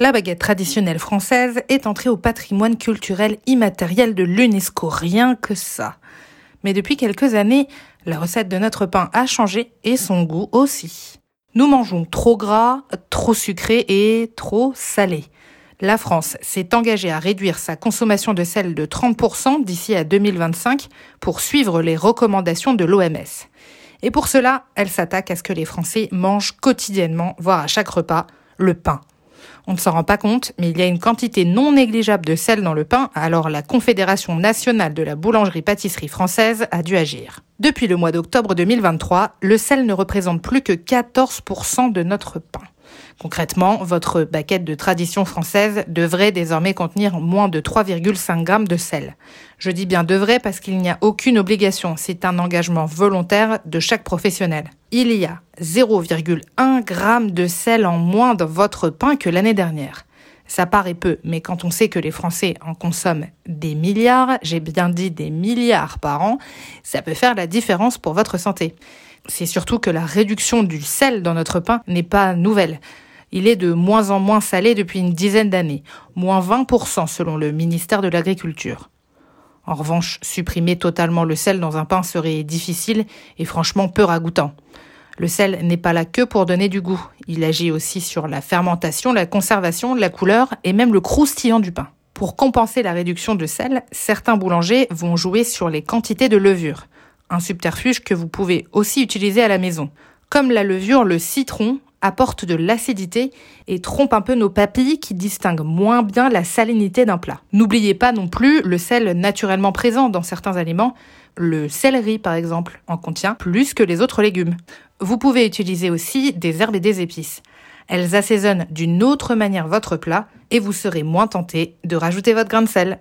La baguette traditionnelle française est entrée au patrimoine culturel immatériel de l'UNESCO, rien que ça. Mais depuis quelques années, la recette de notre pain a changé et son goût aussi. Nous mangeons trop gras, trop sucré et trop salé. La France s'est engagée à réduire sa consommation de sel de 30% d'ici à 2025 pour suivre les recommandations de l'OMS. Et pour cela, elle s'attaque à ce que les Français mangent quotidiennement, voire à chaque repas, le pain. On ne s'en rend pas compte, mais il y a une quantité non négligeable de sel dans le pain, alors la Confédération nationale de la boulangerie-pâtisserie française a dû agir. Depuis le mois d'octobre 2023, le sel ne représente plus que 14% de notre pain. Concrètement, votre baguette de tradition française devrait désormais contenir moins de 3,5 grammes de sel. Je dis bien devrait parce qu'il n'y a aucune obligation, c'est un engagement volontaire de chaque professionnel. Il y a 0,1 g de sel en moins dans votre pain que l'année dernière. Ça paraît peu, mais quand on sait que les Français en consomment des milliards, j'ai bien dit des milliards par an, ça peut faire la différence pour votre santé. C'est surtout que la réduction du sel dans notre pain n'est pas nouvelle. Il est de moins en moins salé depuis une dizaine d'années, moins 20% selon le ministère de l'Agriculture. En revanche, supprimer totalement le sel dans un pain serait difficile et franchement peu ragoûtant. Le sel n'est pas là que pour donner du goût. Il agit aussi sur la fermentation, la conservation, la couleur et même le croustillant du pain. Pour compenser la réduction de sel, certains boulangers vont jouer sur les quantités de levure un subterfuge que vous pouvez aussi utiliser à la maison. Comme la levure, le citron apporte de l'acidité et trompe un peu nos papilles qui distinguent moins bien la salinité d'un plat. N'oubliez pas non plus le sel naturellement présent dans certains aliments. Le céleri, par exemple, en contient plus que les autres légumes. Vous pouvez utiliser aussi des herbes et des épices. Elles assaisonnent d'une autre manière votre plat et vous serez moins tenté de rajouter votre grain de sel.